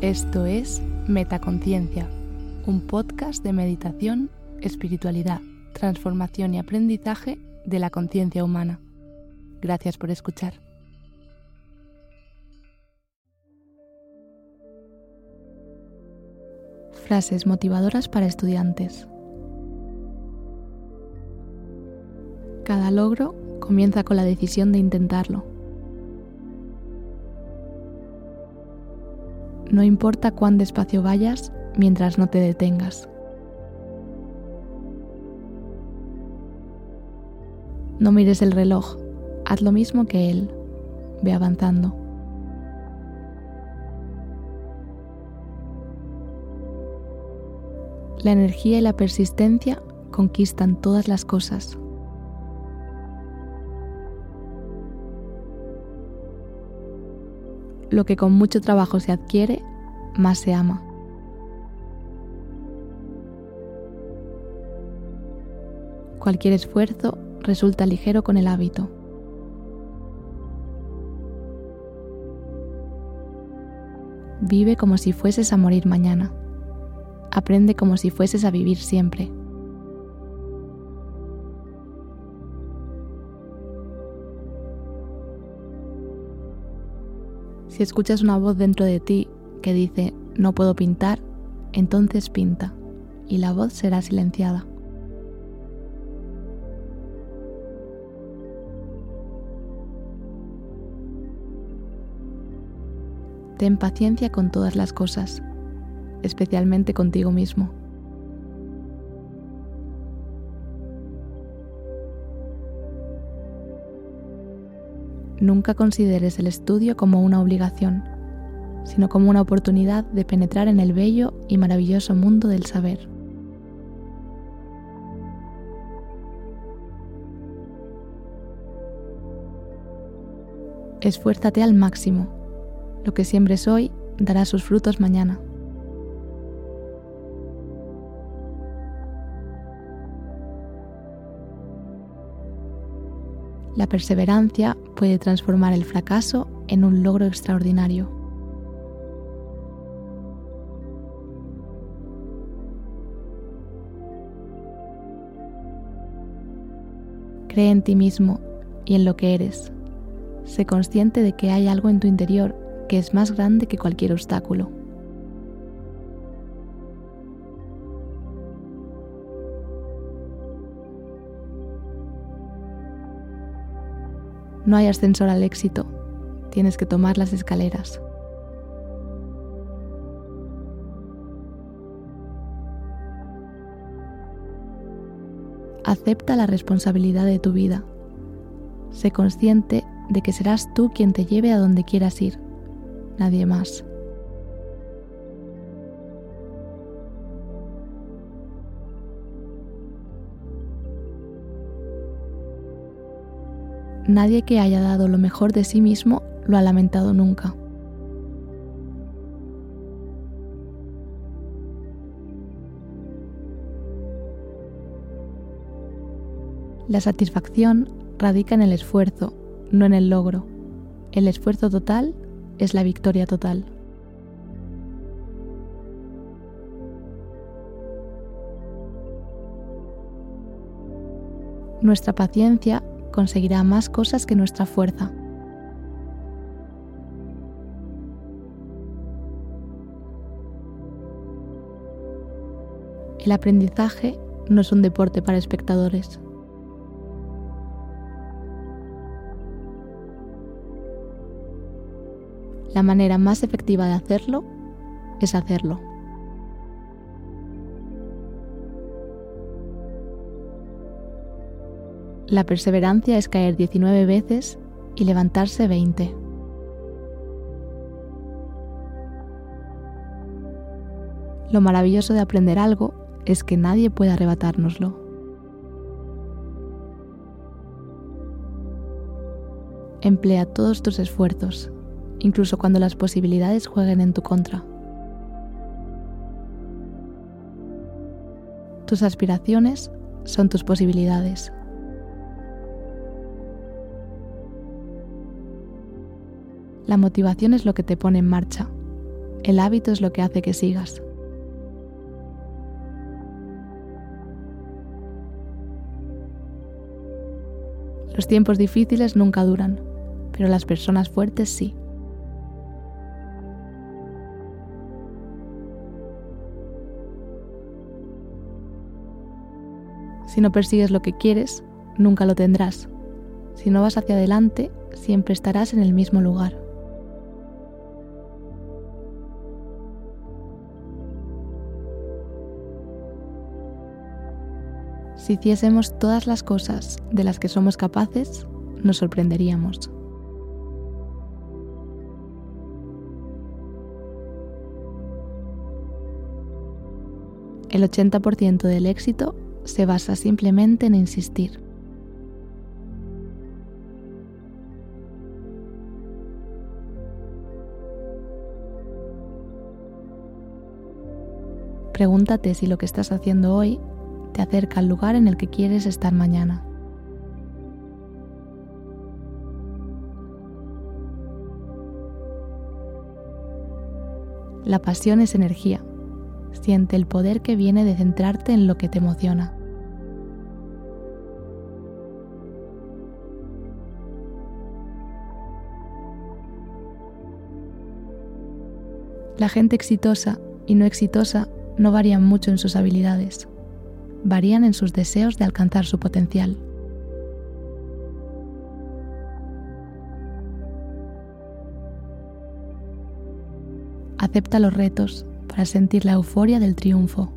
Esto es Metaconciencia, un podcast de meditación, espiritualidad, transformación y aprendizaje de la conciencia humana. Gracias por escuchar. Frases motivadoras para estudiantes. Cada logro comienza con la decisión de intentarlo. No importa cuán despacio vayas mientras no te detengas. No mires el reloj, haz lo mismo que él, ve avanzando. La energía y la persistencia conquistan todas las cosas. Lo que con mucho trabajo se adquiere, más se ama. Cualquier esfuerzo resulta ligero con el hábito. Vive como si fueses a morir mañana. Aprende como si fueses a vivir siempre. Si escuchas una voz dentro de ti que dice no puedo pintar, entonces pinta y la voz será silenciada. Ten paciencia con todas las cosas, especialmente contigo mismo. Nunca consideres el estudio como una obligación, sino como una oportunidad de penetrar en el bello y maravilloso mundo del saber. Esfuérzate al máximo lo que siembres hoy dará sus frutos mañana. La perseverancia puede transformar el fracaso en un logro extraordinario. Cree en ti mismo y en lo que eres. Sé consciente de que hay algo en tu interior que es más grande que cualquier obstáculo. No hay ascensor al éxito, tienes que tomar las escaleras. Acepta la responsabilidad de tu vida. Sé consciente de que serás tú quien te lleve a donde quieras ir nadie más. Nadie que haya dado lo mejor de sí mismo lo ha lamentado nunca. La satisfacción radica en el esfuerzo, no en el logro. El esfuerzo total es la victoria total. Nuestra paciencia conseguirá más cosas que nuestra fuerza. El aprendizaje no es un deporte para espectadores. La manera más efectiva de hacerlo es hacerlo. La perseverancia es caer 19 veces y levantarse 20. Lo maravilloso de aprender algo es que nadie puede arrebatárnoslo. Emplea todos tus esfuerzos incluso cuando las posibilidades jueguen en tu contra. Tus aspiraciones son tus posibilidades. La motivación es lo que te pone en marcha. el hábito es lo que hace que sigas. Los tiempos difíciles nunca duran, pero las personas fuertes sí. Si no persigues lo que quieres, nunca lo tendrás. Si no vas hacia adelante, siempre estarás en el mismo lugar. Si hiciésemos todas las cosas de las que somos capaces, nos sorprenderíamos. El 80% del éxito se basa simplemente en insistir. Pregúntate si lo que estás haciendo hoy acerca al lugar en el que quieres estar mañana. La pasión es energía. Siente el poder que viene de centrarte en lo que te emociona. La gente exitosa y no exitosa no varían mucho en sus habilidades varían en sus deseos de alcanzar su potencial. Acepta los retos para sentir la euforia del triunfo.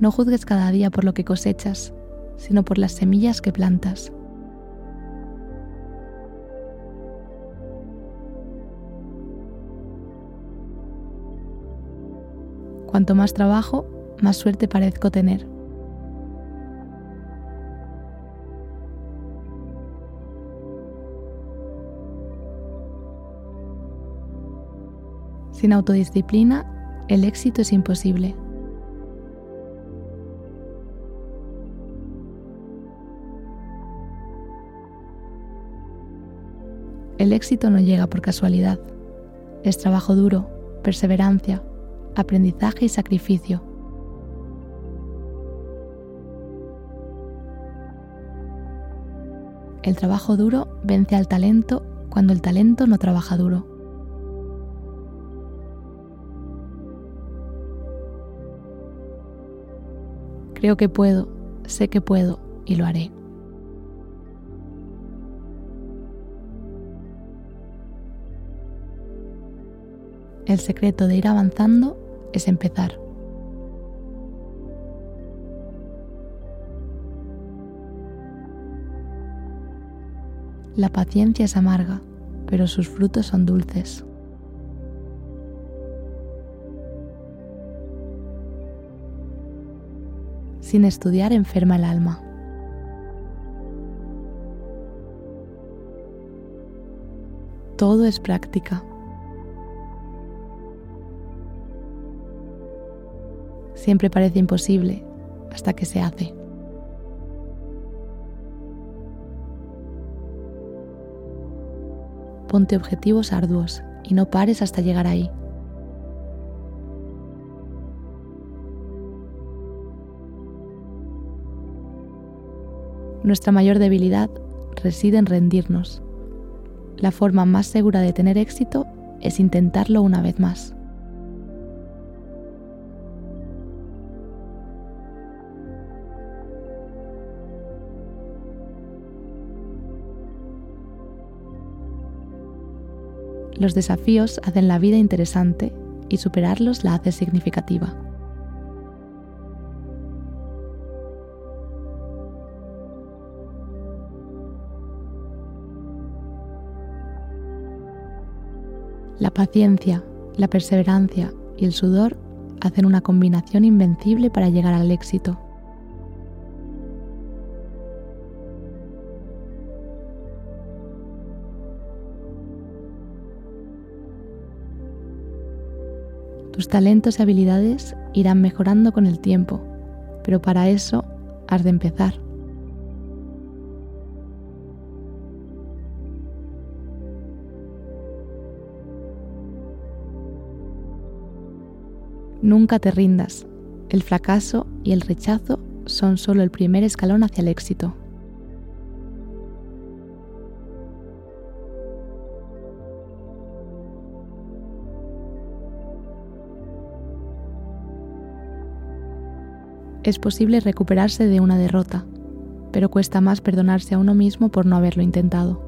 No juzgues cada día por lo que cosechas, sino por las semillas que plantas. Cuanto más trabajo, más suerte parezco tener. Sin autodisciplina, el éxito es imposible. El éxito no llega por casualidad. Es trabajo duro, perseverancia, aprendizaje y sacrificio. El trabajo duro vence al talento cuando el talento no trabaja duro. Creo que puedo, sé que puedo y lo haré. El secreto de ir avanzando es empezar. La paciencia es amarga, pero sus frutos son dulces. Sin estudiar enferma el alma. Todo es práctica. Siempre parece imposible hasta que se hace. Ponte objetivos arduos y no pares hasta llegar ahí. Nuestra mayor debilidad reside en rendirnos. La forma más segura de tener éxito es intentarlo una vez más. Los desafíos hacen la vida interesante y superarlos la hace significativa. La paciencia, la perseverancia y el sudor hacen una combinación invencible para llegar al éxito. Tus talentos y habilidades irán mejorando con el tiempo, pero para eso has de empezar. Nunca te rindas. El fracaso y el rechazo son solo el primer escalón hacia el éxito. Es posible recuperarse de una derrota, pero cuesta más perdonarse a uno mismo por no haberlo intentado.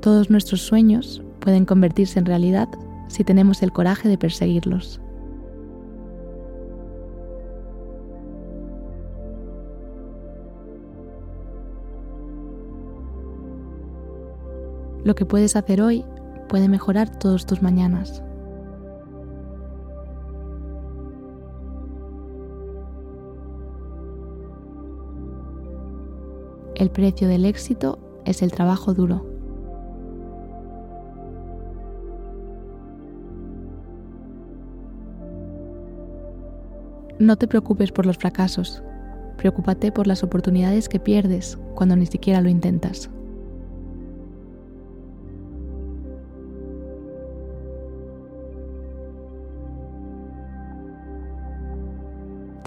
Todos nuestros sueños pueden convertirse en realidad si tenemos el coraje de perseguirlos. Lo que puedes hacer hoy puede mejorar todos tus mañanas. El precio del éxito es el trabajo duro. No te preocupes por los fracasos, preocúpate por las oportunidades que pierdes cuando ni siquiera lo intentas.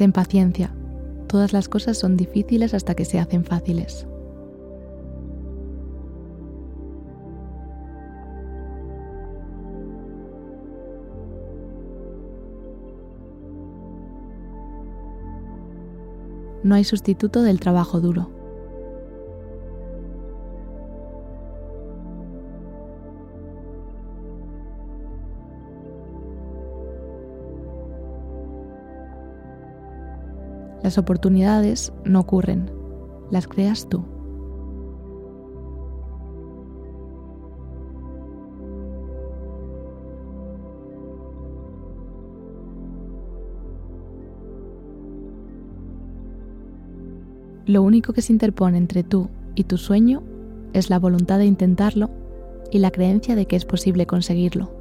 Ten paciencia, todas las cosas son difíciles hasta que se hacen fáciles. No hay sustituto del trabajo duro. Las oportunidades no ocurren, las creas tú. Lo único que se interpone entre tú y tu sueño es la voluntad de intentarlo y la creencia de que es posible conseguirlo.